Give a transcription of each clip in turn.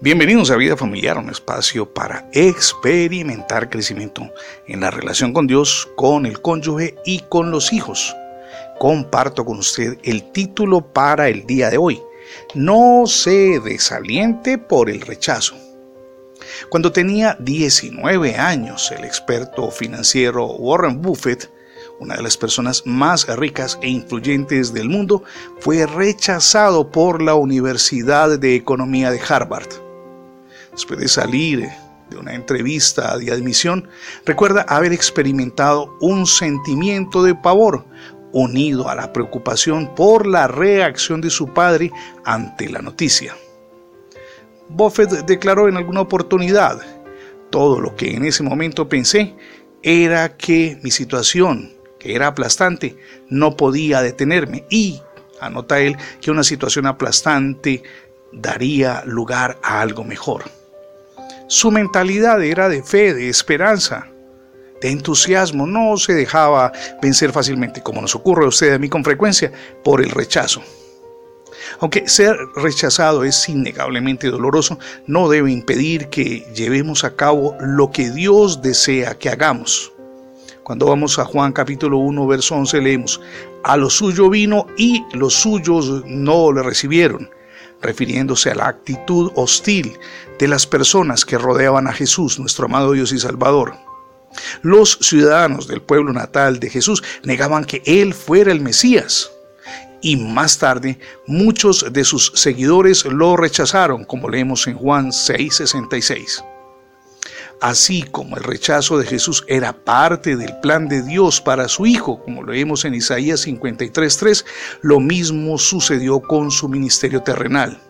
Bienvenidos a Vida Familiar, un espacio para experimentar crecimiento en la relación con Dios, con el cónyuge y con los hijos. Comparto con usted el título para el día de hoy. No se desaliente por el rechazo. Cuando tenía 19 años, el experto financiero Warren Buffett, una de las personas más ricas e influyentes del mundo, fue rechazado por la Universidad de Economía de Harvard después de salir de una entrevista de admisión, recuerda haber experimentado un sentimiento de pavor unido a la preocupación por la reacción de su padre ante la noticia. Buffett declaró en alguna oportunidad, todo lo que en ese momento pensé era que mi situación, era aplastante, no podía detenerme y, anota él, que una situación aplastante daría lugar a algo mejor. Su mentalidad era de fe, de esperanza, de entusiasmo. No se dejaba vencer fácilmente, como nos ocurre a usted a mí con frecuencia, por el rechazo. Aunque ser rechazado es innegablemente doloroso, no debe impedir que llevemos a cabo lo que Dios desea que hagamos. Cuando vamos a Juan capítulo 1, verso 11, leemos, a lo suyo vino y los suyos no le recibieron refiriéndose a la actitud hostil de las personas que rodeaban a Jesús, nuestro amado Dios y Salvador. Los ciudadanos del pueblo natal de Jesús negaban que Él fuera el Mesías. Y más tarde, muchos de sus seguidores lo rechazaron, como leemos en Juan 6:66 así como el rechazo de Jesús era parte del plan de Dios para su Hijo, como lo vemos en Isaías 53.3, lo mismo sucedió con su ministerio terrenal.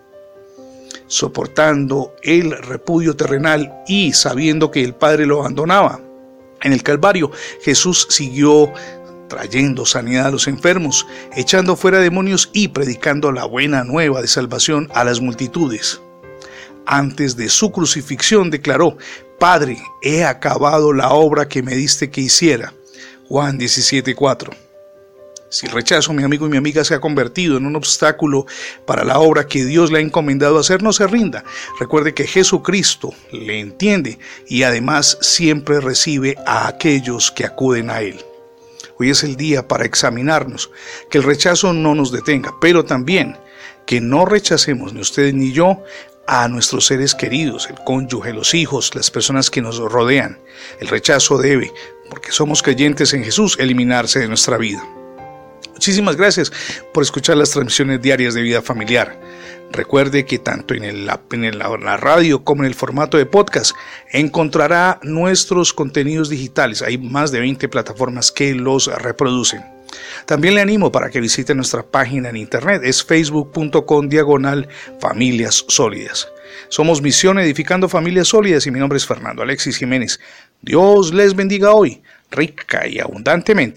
Soportando el repudio terrenal y sabiendo que el Padre lo abandonaba. En el Calvario, Jesús siguió trayendo sanidad a los enfermos, echando fuera demonios y predicando la buena nueva de salvación a las multitudes antes de su crucifixión declaró, Padre, he acabado la obra que me diste que hiciera. Juan 17:4. Si el rechazo, mi amigo y mi amiga, se ha convertido en un obstáculo para la obra que Dios le ha encomendado hacer, no se rinda. Recuerde que Jesucristo le entiende y además siempre recibe a aquellos que acuden a Él. Hoy es el día para examinarnos, que el rechazo no nos detenga, pero también que no rechacemos ni usted ni yo a nuestros seres queridos, el cónyuge, los hijos, las personas que nos rodean. El rechazo debe, porque somos creyentes en Jesús, eliminarse de nuestra vida. Muchísimas gracias por escuchar las transmisiones diarias de vida familiar. Recuerde que tanto en, la radio como en el formato de podcast encontrará nuestros contenidos digitales. Hay más de 20 plataformas que los reproducen. También le animo para que visite nuestra página en internet, es facebook.com diagonal familias sólidas. Somos Misión Edificando Familias Sólidas y mi nombre es Fernando Alexis Jiménez. Dios les bendiga hoy, rica y abundantemente.